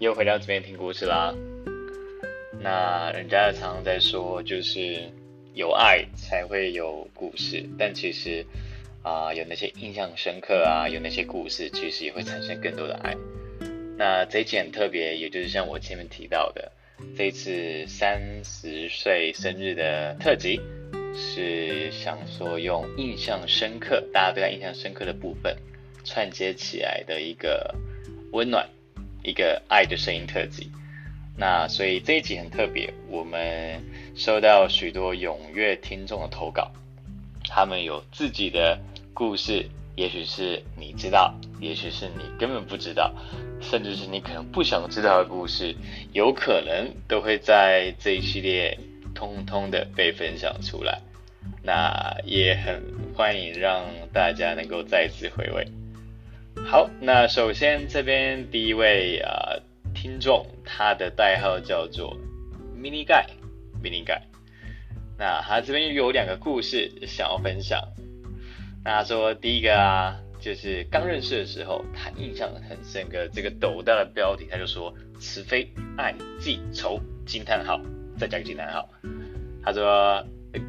又回到这边听故事啦。那人家常常在说，就是有爱才会有故事，但其实啊，有那些印象深刻啊，有那些故事，其实也会产生更多的爱。那这一期很特别，也就是像我前面提到的，这次三十岁生日的特辑，是想说用印象深刻，大家对他印象深刻的部分。串接起来的一个温暖，一个爱的声音特辑。那所以这一集很特别，我们收到许多踊跃听众的投稿，他们有自己的故事，也许是你知道，也许是你根本不知道，甚至是你可能不想知道的故事，有可能都会在这一系列通通的被分享出来。那也很欢迎让大家能够再次回味。好，那首先这边第一位啊听众，他的代号叫做 Mini 盖，Mini 盖。那他这边有两个故事想要分享。那他说第一个啊，就是刚认识的时候，他印象很深刻，这个斗大的标题，他就说慈非爱记仇惊叹号，再加个惊叹号。他说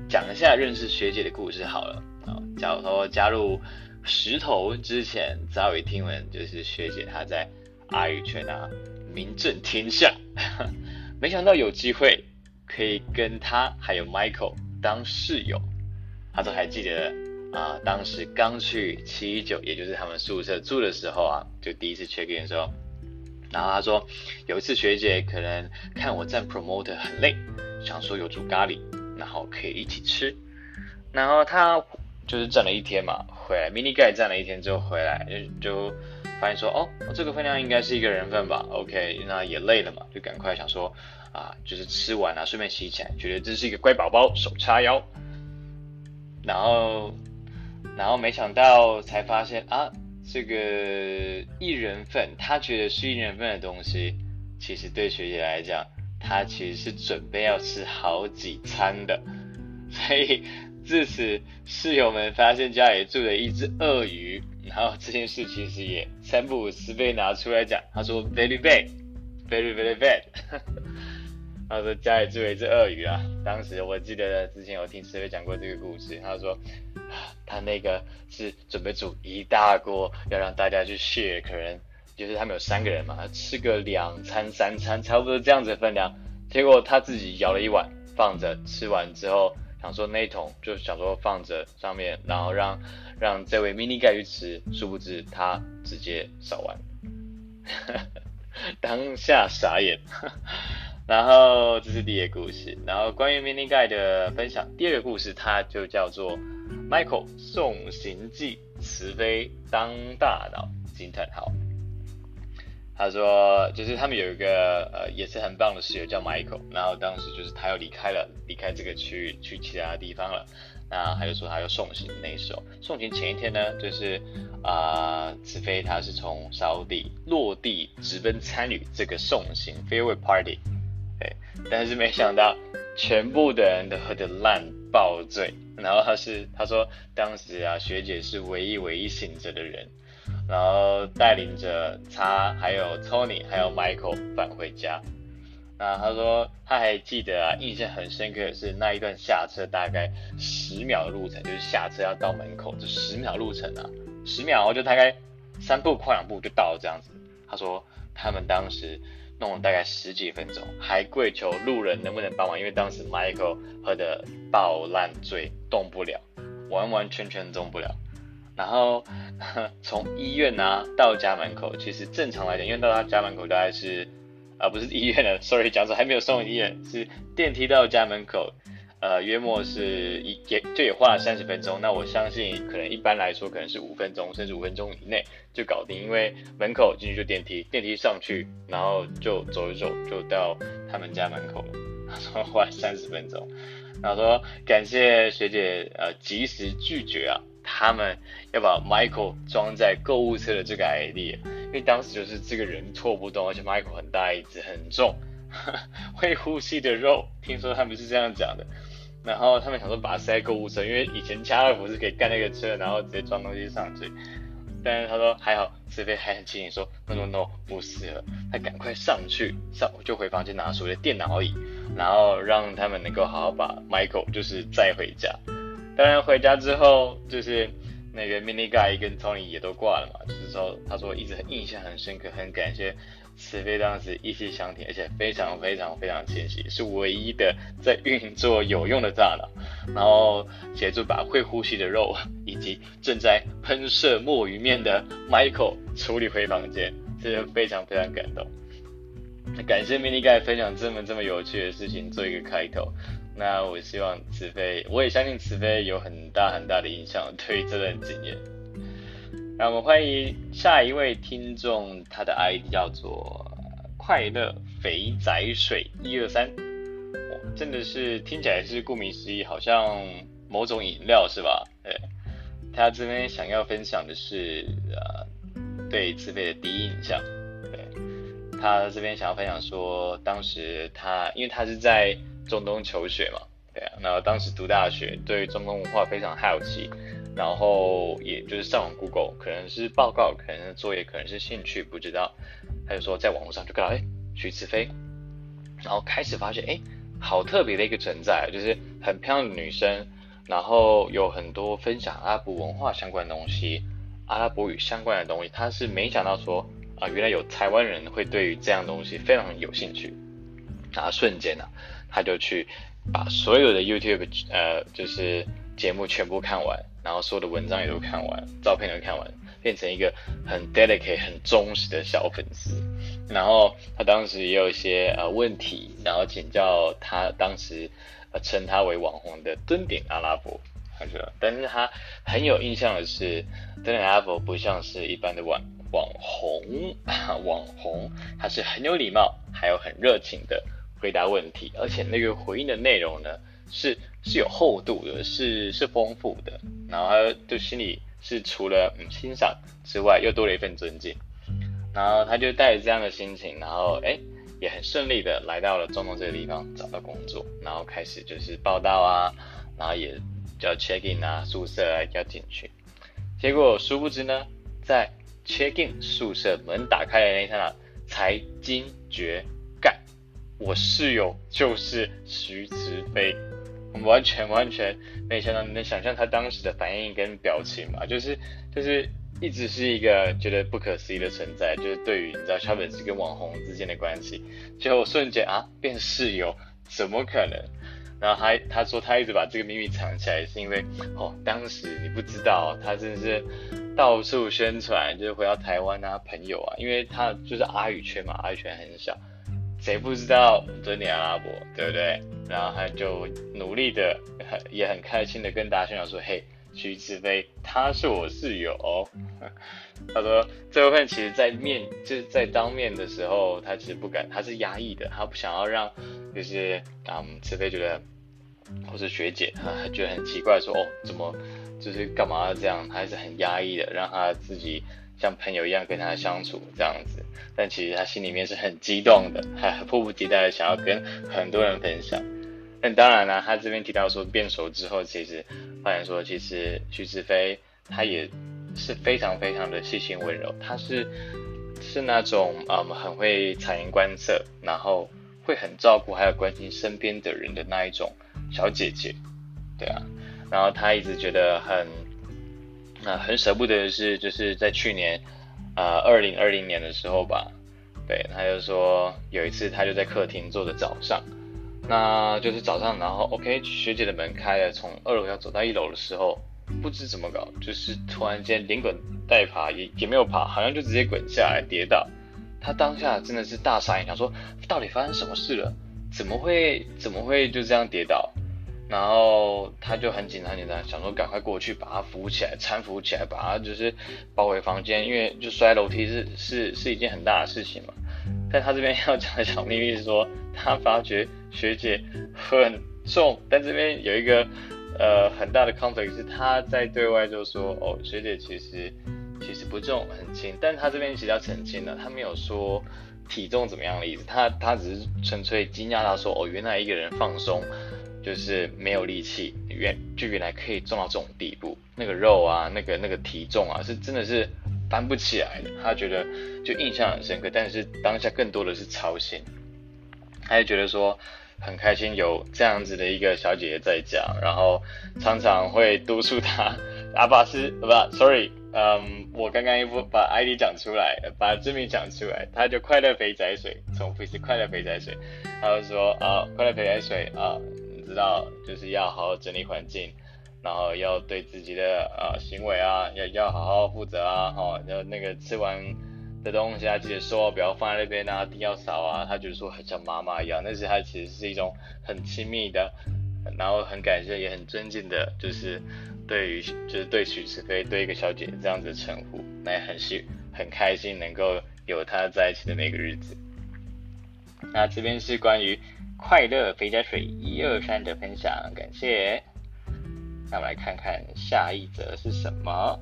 讲一下认识学姐的故事好了啊，假如说加入。石头之前早已听闻，就是学姐她在阿语圈啊名震天下，没想到有机会可以跟他还有 Michael 当室友。他都还记得啊，当时刚去七一九，也就是他们宿舍住的时候啊，就第一次 check in 的时候，然后他说有一次学姐可能看我站 promoter 很累，想说有煮咖喱，然后可以一起吃，然后他。就是站了一天嘛，回来 mini 盖站了一天之后回来，就就发现说，哦，这个分量应该是一个人份吧，OK，那也累了嘛，就赶快想说，啊，就是吃完啊，顺便洗起来，觉得这是一个乖宝宝，手叉腰，然后，然后没想到才发现啊，这个一人份，他觉得是一人份的东西，其实对学姐来讲，他其实是准备要吃好几餐的，所以。自此，室友们发现家里住了一只鳄鱼，然后这件事其实也三不五时被拿出来讲。他说：“Very bad, very very bad。”他说家里住了一只鳄鱼啊。当时我记得之前有听师妹讲过这个故事。他说他那个是准备煮一大锅，要让大家去 share，可能就是他们有三个人嘛，吃个两餐三餐，差不多这样子的分量。结果他自己舀了一碗放着，吃完之后。想说那一桶就想说放着上面，然后让让这位 mini 盖去吃，殊不知他直接扫完，当下傻眼。然后这是第一个故事，然后关于 mini 盖的分享，第二个故事它就叫做 Michael 送行记，慈悲当大脑惊叹号。他说，就是他们有一个呃，也是很棒的室友叫 Michael，然后当时就是他要离开了，离开这个区域去其他地方了，那他就说他要送行那时候，送行前一天呢，就是啊，子飞他是从沙地落地直奔参与这个送行 farewell party，对，但是没想到全部的人都喝得烂爆醉，然后他是他说当时啊，学姐是唯一唯一醒着的人。然后带领着他，还有 Tony，还有 Michael 返回家。那他说他还记得啊，印象很深刻的是那一段下车大概十秒的路程，就是下车要到门口，就十秒路程啊，十秒就大概三步跨两步就到了这样子。他说他们当时弄了大概十几分钟，还跪求路人能不能帮忙，因为当时 Michael 喝的爆烂醉，动不了，完完全全动不了。然后 从医院啊到家门口，其实正常来讲，因为到他家门口大概是，啊不是医院的，sorry，讲错，还没有送医院，是电梯到家门口，呃，约莫是一也就也花了三十分钟。那我相信可能一般来说可能是五分钟，甚至五分钟以内就搞定，因为门口进去就电梯，电梯上去，然后就走一走就到他们家门口了。他 说花三十分钟，然后说感谢学姐呃及时拒绝啊。他们要把 Michael 装在购物车的这个 idea，因为当时就是这个人拖不动，而且 Michael 很大一只，很重，会呼吸的肉，听说他们是这样讲的。然后他们想说把它塞购物车，因为以前家乐福是可以干那个车，然后直接装东西上去。但是他说还好，慈飞还很清醒说 no no no 不适合，他赶快上去上就回房间拿所谓的电脑椅，然后让他们能够好好把 Michael 就是载回家。当然回家之后就是那个 Mini Guy 跟 Tony 也都挂了嘛，就是说他说一直印象很深刻，很感谢。慈飞当时一气相挺，而且非常非常非常清晰，是唯一的在运作有用的大脑，然后协助把会呼吸的肉以及正在喷射墨鱼面的 Michael 处理回房间，真的非常非常感动。感谢 Mini Guy 分享这么这么有趣的事情做一个开头，那我希望慈飞，我也相信慈飞有很大很大的影响对这段经验。那我们欢迎下一位听众，他的 ID 叫做快乐肥仔水一二三，真的是听起来是顾名思义，好像某种饮料是吧？对，他这边想要分享的是呃对自费的第一印象，对他这边想要分享说，当时他因为他是在中东求学嘛，对啊，然后当时读大学，对中东文化非常好奇。然后也就是上网 Google，可能是报告，可能是作业，可能是兴趣，不知道。他就说在网络上就看到，哎，徐慈飞，然后开始发现，哎，好特别的一个存在，就是很漂亮的女生，然后有很多分享阿拉伯文化相关的东西，阿拉伯语相关的东西，他是没想到说，啊，原来有台湾人会对于这样东西非常有兴趣，然后瞬间呢，他就去把所有的 YouTube，呃，就是节目全部看完。然后所有的文章也都看完，照片都看完，变成一个很 delicate、很忠实的小粉丝。然后他当时也有一些呃问题，然后请教他当时呃称他为网红的蹲点阿拉伯，但是他很有印象的是，蹲点阿拉伯不像是一般的网网红，网红他是很有礼貌，还有很热情的回答问题，而且那个回应的内容呢是。是有厚度的，是是丰富的，然后他就心里是除了嗯欣赏之外，又多了一份尊敬，然后他就带着这样的心情，然后哎也很顺利的来到了中东这个地方找到工作，然后开始就是报道啊，然后也叫 check in 啊，宿舍啊要进去，结果殊不知呢，在 check in 宿舍门打开的那一刹那，才惊觉，干，我室友就是徐慈飞。我完全完全没想到，你能想象他当时的反应跟表情嘛？就是就是一直是一个觉得不可思议的存在，就是对于你知道小粉丝跟网红之间的关系，最后瞬间啊变室友，怎么可能？然后他他说他一直把这个秘密藏起来，是因为哦当时你不知道，他真的是到处宣传，就是回到台湾啊朋友啊，因为他就是阿语圈嘛，阿语圈很小。谁不知道尊尼阿拉伯，对不对？然后他就努力的，也很开心的跟大家宣传说：“嘿，徐志飞他是我室友。”他说这部分其实，在面就是在当面的时候，他其实不敢，他是压抑的，他不想要让就是嗯，慈飞觉得或是学姐，他觉得很奇怪，说哦，怎么就是干嘛要这样？他还是很压抑的，让他自己。像朋友一样跟他相处这样子，但其实他心里面是很激动的，还迫不及待的想要跟很多人分享。但当然了，他这边提到说变熟之后，其实发现说，其实徐志飞他也是非常非常的细心温柔，他是是那种嗯很会察言观色，然后会很照顾还有关心身边的人的那一种小姐姐，对啊，然后他一直觉得很。那很舍不得的是，就是在去年，啊，二零二零年的时候吧，对，他就说有一次他就在客厅坐着早上，那就是早上，然后 OK 学姐的门开了，从二楼要走到一楼的时候，不知怎么搞，就是突然间连滚带爬也也没有爬，好像就直接滚下来跌倒，他当下真的是大傻眼，想说到底发生什么事了？怎么会怎么会就这样跌倒？然后他就很紧张，紧张，想说赶快过去把他扶起来，搀扶起来，把他就是抱回房间，因为就摔楼梯是 是是一件很大的事情嘛。但他这边要讲的小秘密是说，他发觉学姐很重，但这边有一个呃很大的 context 是他在对外就说，哦，学姐其实其实不重，很轻，但他这边其实要澄清的，他没有说体重怎么样的意思，他他只是纯粹惊讶到说，哦，原来一个人放松。就是没有力气，原就原来可以重到这种地步，那个肉啊，那个那个体重啊，是真的是翻不起来的，他觉得就印象很深刻，但是当下更多的是操心，他就觉得说很开心有这样子的一个小姐姐在家，然后常常会督促他，阿巴斯不，sorry，嗯，我刚刚一不把 ID 讲出来，把真名讲出来，他就快乐肥仔水，重复一次快乐肥仔水，他就说啊，快乐肥仔水啊，知道就是要好好整理环境。然后要对自己的呃行为啊，要要好好负责啊，哈，要那个吃完的东西啊，记得收，不要放在那边啊，地要扫啊。他就说很像妈妈一样，但是他其实是一种很亲密的，然后很感谢也很尊敬的，就是对于就是对许慈飞对一个小姐这样子的称呼，那也很喜很开心能够有他在一起的那个日子。那这边是关于快乐肥宅水一二三的分享，感谢。那我们来看看下一则是什么。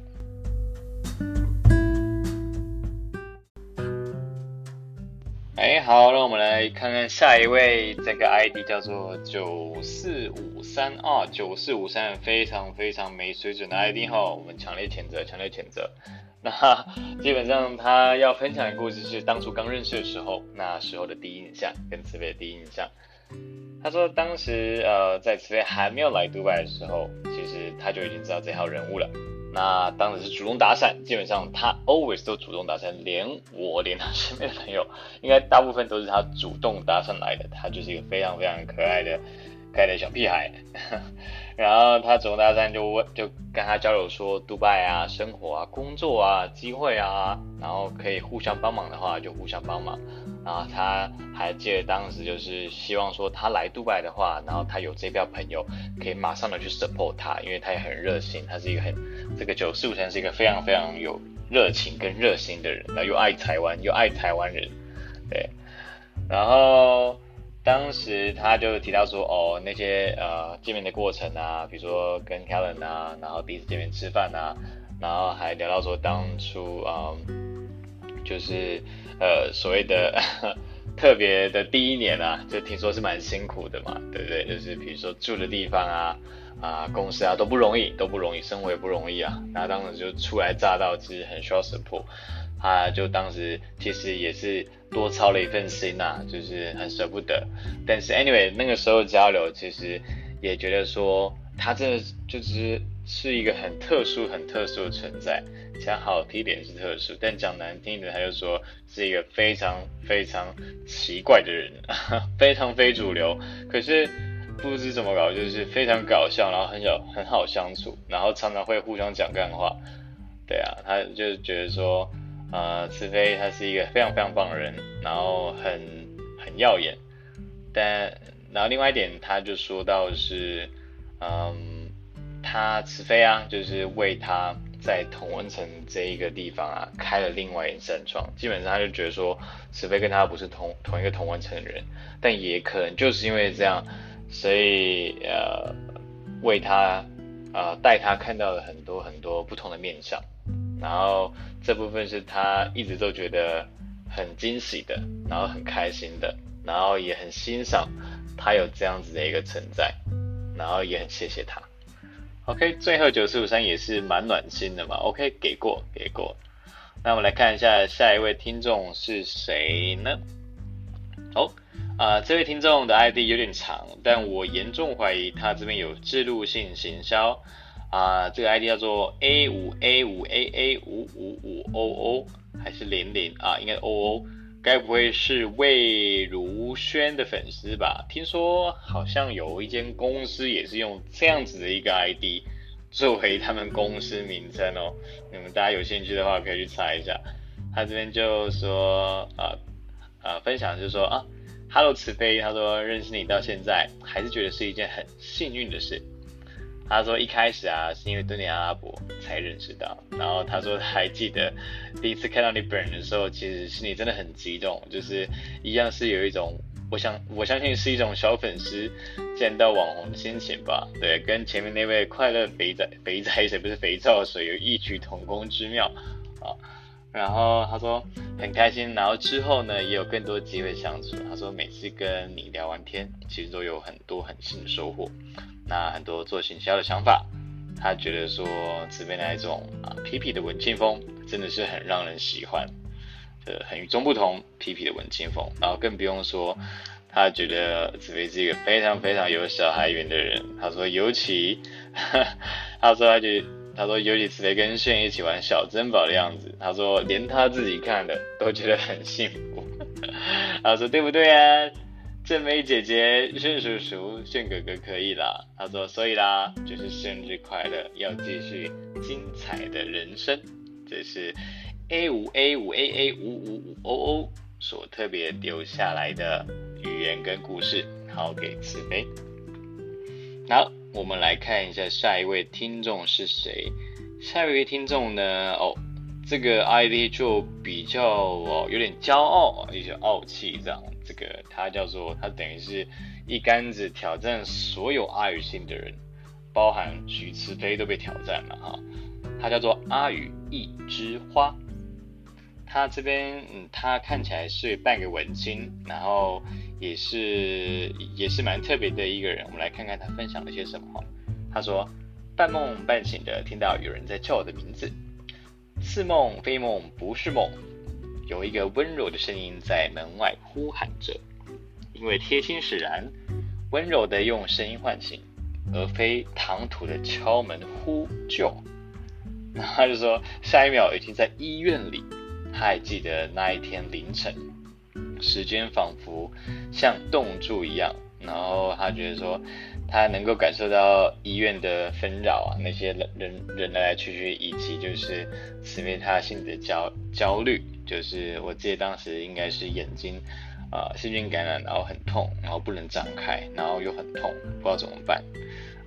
哎，好，那我们来看看下一位，这个 ID 叫做九四五三啊，九四五三非常非常没水准的 ID 哈，我们强烈谴责，强烈谴责。那基本上他要分享的故事是当初刚认识的时候，那时候的第一印象跟慈悲的第一印象。他说，当时呃，在慈飞还没有来杜拜的时候，其实他就已经知道这号人物了。那当时是主动搭讪，基本上他 always 都主动搭讪，连我连他身边的朋友，应该大部分都是他主动搭讪来的。他就是一个非常非常可爱的可爱的小屁孩。然后他主动搭讪就问，就跟他交流说，杜拜啊，生活啊，工作啊，机会啊，然后可以互相帮忙的话，就互相帮忙。然后他还记得当时就是希望说他来杜拜的话，然后他有这票朋友可以马上的去 support 他，因为他也很热心，他是一个很这个九四五三是一个非常非常有热情跟热心的人，然后又爱台湾又爱台湾人，对。然后当时他就提到说哦那些呃见面的过程啊，比如说跟 Kellen 啊，然后第一次见面吃饭啊，然后还聊到说当初啊就是。呃，所谓的 特别的第一年啊，就听说是蛮辛苦的嘛，对不对？就是比如说住的地方啊，啊，公司啊都不容易，都不容易，生活也不容易啊。那当时就初来乍到，其实很需要 support。他就当时其实也是多操了一份心呐，就是很舍不得。但是 anyway，那个时候交流其实也觉得说，他真的就是是一个很特殊、很特殊的存在。讲好听点是特殊，但讲难听的，他就说是一个非常非常奇怪的人，非常非主流。可是不知怎么搞，就是非常搞笑，然后很小很好相处，然后常常会互相讲干话。对啊，他就觉得说，呃，慈飞他是一个非常非常棒的人，然后很很耀眼。但然后另外一点，他就说到是，嗯，他慈飞啊，就是为他。在同温层这一个地方啊，开了另外一扇窗，基本上他就觉得说，慈飞跟他不是同同一个同温层的人，但也可能就是因为这样，所以呃，为他呃带他看到了很多很多不同的面相，然后这部分是他一直都觉得很惊喜的，然后很开心的，然后也很欣赏他有这样子的一个存在，然后也很谢谢他。OK，最后九四五三也是蛮暖心的嘛。OK，给过，给过。那我们来看一下下一位听众是谁呢？哦，啊，这位听众的 ID 有点长，但我严重怀疑他这边有制度性行销。啊，这个 ID 叫做 A 五 A 五 A A 五五五 O O，还是零零啊？应该 O O。该不会是魏如萱的粉丝吧？听说好像有一间公司也是用这样子的一个 ID 作为他们公司名称哦。你们大家有兴趣的话可以去查一下。他这边就说啊啊分享就是说啊，Hello 慈悲，他说认识你到现在还是觉得是一件很幸运的事。他说一开始啊，是因为蹲点阿拉伯才认识到。然后他说他还记得第一次看到你本人的时候，其实心里真的很激动，就是一样是有一种，我想我相信是一种小粉丝见到网红的心情吧。对，跟前面那位快乐肥仔肥仔水不是肥皂水有异曲同工之妙啊。然后他说很开心，然后之后呢也有更多机会相处。他说每次跟你聊完天，其实都有很多很新的收获。那很多做行销的想法，他觉得说慈悲那一种啊痞痞的文青风真的是很让人喜欢，呃，很与众不同痞痞的文青风，然后更不用说他觉得慈悲是一个非常非常有小孩缘的人。他说尤其，他说他就他说尤其慈悲跟炫一起玩小珍宝的样子，他说连他自己看的都觉得很幸福。他说对不对啊？正美姐姐、炫叔叔、炫哥哥可以啦。他说：“所以啦，就是生日快乐，要继续精彩的人生。”这是 A 五 A 五 A A 五五五 O O 所特别留下来的语言跟故事，好给慈悲。好，我们来看一下下一位听众是谁。下一位听众呢？哦，这个 ID 就比较哦有点骄傲，有些傲气这样。这个他叫做他等于是一竿子挑战所有阿语星的人，包含许慈飞都被挑战了哈。他叫做阿语一枝花，他这边嗯他看起来是半个文青，然后也是也是蛮特别的一个人。我们来看看他分享了些什么。他说半梦半醒的听到有人在叫我的名字，似梦非梦不是梦。有一个温柔的声音在门外呼喊着，因为贴心使然，温柔的用声音唤醒，而非唐突的敲门呼救。然 后他就说，下一秒已经在医院里。他还记得那一天凌晨，时间仿佛像冻住一样。然后他觉得说，他能够感受到医院的纷扰啊，那些人人来来去去，以及就是慈悲他心里的焦焦虑。就是我记得当时应该是眼睛啊细菌感染，然后很痛，然后不能张开，然后又很痛，不知道怎么办。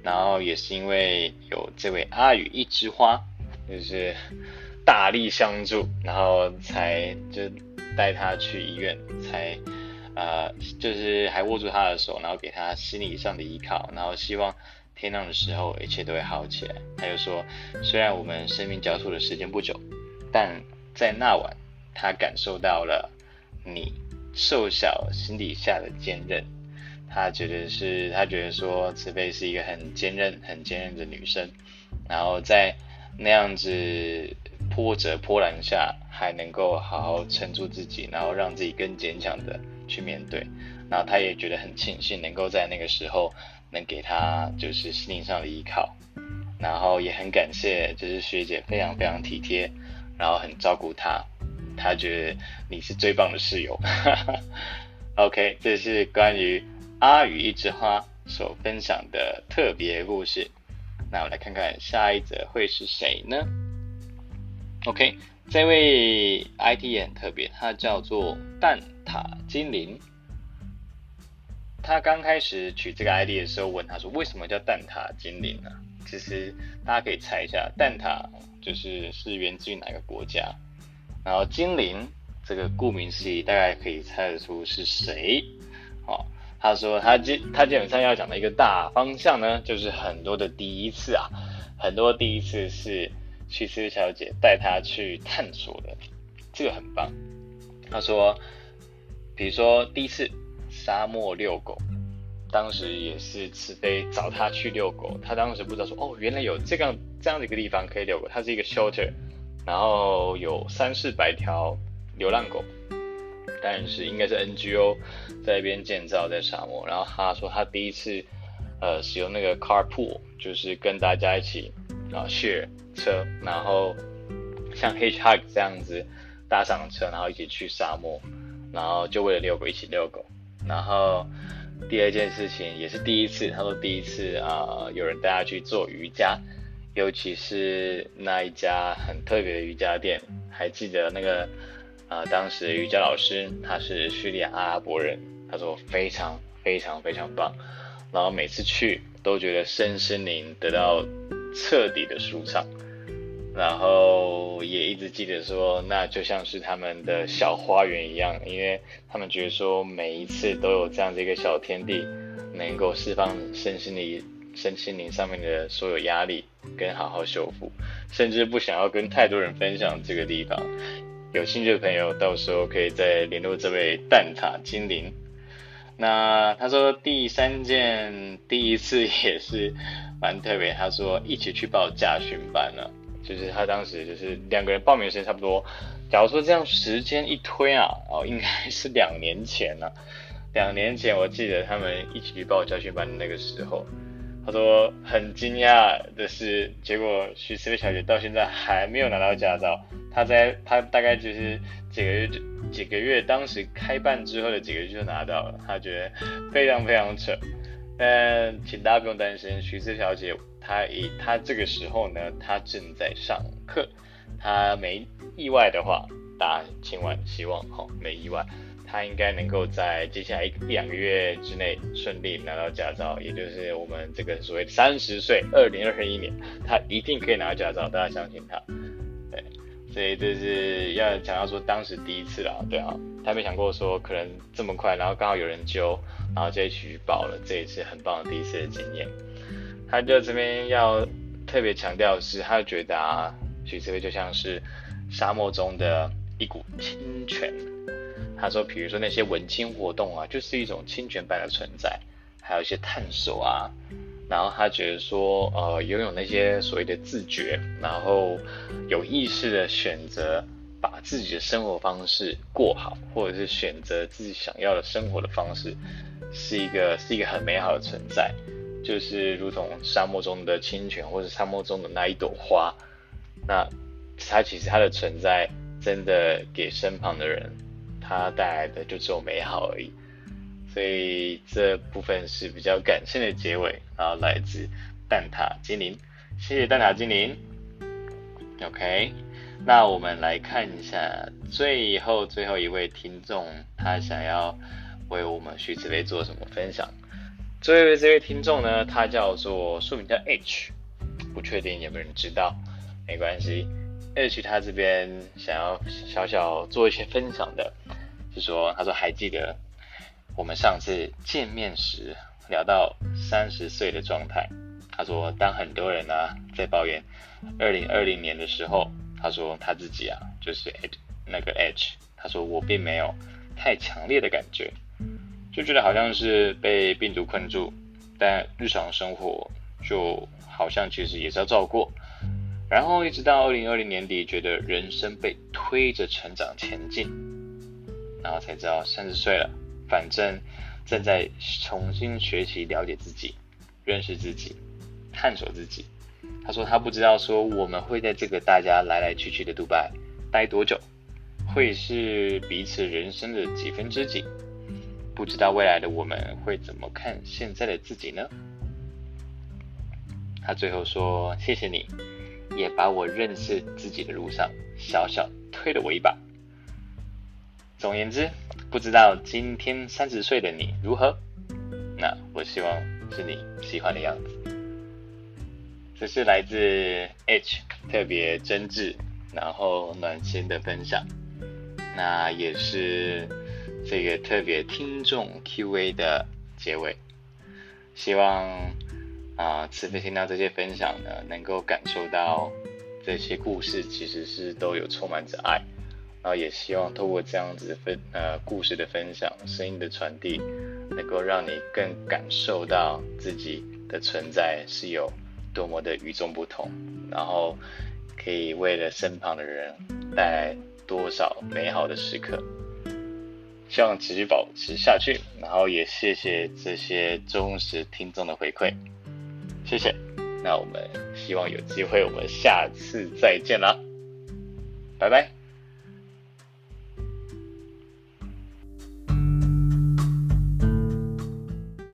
然后也是因为有这位阿宇一枝花，就是大力相助，然后才就带他去医院，才啊就是还握住他的手，然后给他心理上的依靠，然后希望天亮的时候一切都会好起来。他就说，虽然我们生命交错的时间不久，但在那晚。他感受到了你瘦小心底下的坚韧，他觉得是，他觉得说慈悲是一个很坚韧、很坚韧的女生，然后在那样子波折波澜下，还能够好好撑住自己，然后让自己更坚强的去面对，然后他也觉得很庆幸能够在那个时候能给他就是心灵上的依靠，然后也很感谢就是学姐非常非常体贴，然后很照顾他。他觉得你是最棒的室友。OK，这是关于阿与一枝花所分享的特别故事。那我来看看下一则会是谁呢？OK，这位 IT 也很特别，他叫做蛋挞精灵。他刚开始取这个 ID 的时候，问他说：“为什么叫蛋挞精灵呢？”其实大家可以猜一下，蛋挞就是是源自于哪个国家？然后精灵这个顾名思义，大概可以猜得出是谁。哦，他说他基他基本上要讲的一个大方向呢，就是很多的第一次啊，很多第一次是去思小姐带他去探索的，这个很棒。他说，比如说第一次沙漠遛狗，当时也是慈悲找他去遛狗，他当时不知道说哦，原来有这样这样的一个地方可以遛狗，它是一个 shelter。然后有三四百条流浪狗，但是应该是 NGO 在一边建造在沙漠。然后他说他第一次呃使用那个 carpool，就是跟大家一起啊 share 车，然后像 hitchhike 这样子搭上车，然后一起去沙漠，然后就为了遛狗一起遛狗。然后第二件事情也是第一次，他说第一次啊有人带他去做瑜伽。尤其是那一家很特别的瑜伽店，还记得那个啊，当时瑜伽老师他是叙利亚阿拉伯人，他说非常非常非常棒，然后每次去都觉得身心灵得到彻底的舒畅，然后也一直记得说，那就像是他们的小花园一样，因为他们觉得说每一次都有这样的一个小天地，能够释放身心灵。身心灵上面的所有压力，跟好好修复，甚至不想要跟太多人分享这个地方。有兴趣的朋友，到时候可以再联络这位蛋挞精灵。那他说第三件第一次也是蛮特别，他说一起去报驾训班了，就是他当时就是两个人报名时间差不多。假如说这样时间一推啊，哦，应该是两年前了。两年前我记得他们一起去报驾训班的那个时候，他说很惊讶的是，结果徐思薇小姐到现在还没有拿到驾照。她在她大概就是几个月就几个月，当时开办之后的几个月就拿到了，他觉得非常非常扯。但请大家不用担心，徐思小姐她以她这个时候呢，她正在上课，她没意外的话，大家千万希望哈，没意外。她应该能够在接下来一两个月之内顺利拿到驾照，也就是我们这个所谓三十岁，二零二一年，她一定可以拿到驾照，大家相信她。对，所以这是要强调说当时第一次啦，对啊，他没想过说可能这么快，然后刚好有人揪，然后就一起去报了，这一次很棒的第一次的经验。他就这边要特别强调是，他就觉得啊，许志威就像是沙漠中的一股清泉。他说，比如说那些文青活动啊，就是一种清泉般的存在，还有一些探索啊。然后他觉得说，呃，拥有那些所谓的自觉，然后有意识的选择把自己的生活方式过好，或者是选择自己想要的生活的方式，是一个是一个很美好的存在，就是如同沙漠中的清泉，或者沙漠中的那一朵花。那它其实它的存在，真的给身旁的人。它带来的就只有美好而已，所以这部分是比较感性的结尾，然后来自蛋挞精灵，谢谢蛋挞精灵。OK，那我们来看一下最后最后一位听众，他想要为我们徐子薇做什么分享？最后一位这位听众呢，他叫做书名叫 H，不确定有没有人知道，没关系，H 他这边想要小小做一些分享的。是说，他说还记得我们上次见面时聊到三十岁的状态。他说，当很多人呢在抱怨二零二零年的时候，他说他自己啊就是 H 那个 H，他说我并没有太强烈的感觉，就觉得好像是被病毒困住，但日常生活就好像其实也是要照过。然后一直到二零二零年底，觉得人生被推着成长前进。然后才知道三十岁了，反正正在重新学习了解自己、认识自己、探索自己。他说他不知道说我们会在这个大家来来去去的杜拜待多久，会是彼此人生的几分之几，不知道未来的我们会怎么看现在的自己呢？他最后说谢谢你，也把我认识自己的路上小小推了我一把。总言之，不知道今天三十岁的你如何？那我希望是你喜欢的样子。这是来自 H 特别真挚，然后暖心的分享。那也是这个特别听众 Q&A 的结尾。希望啊，此次听到这些分享呢，能够感受到这些故事其实是都有充满着爱。然后也希望透过这样子分呃故事的分享、声音的传递，能够让你更感受到自己的存在是有多么的与众不同，然后可以为了身旁的人带来多少美好的时刻。希望持续保持下去，然后也谢谢这些忠实听众的回馈，谢谢。那我们希望有机会，我们下次再见啦，拜拜。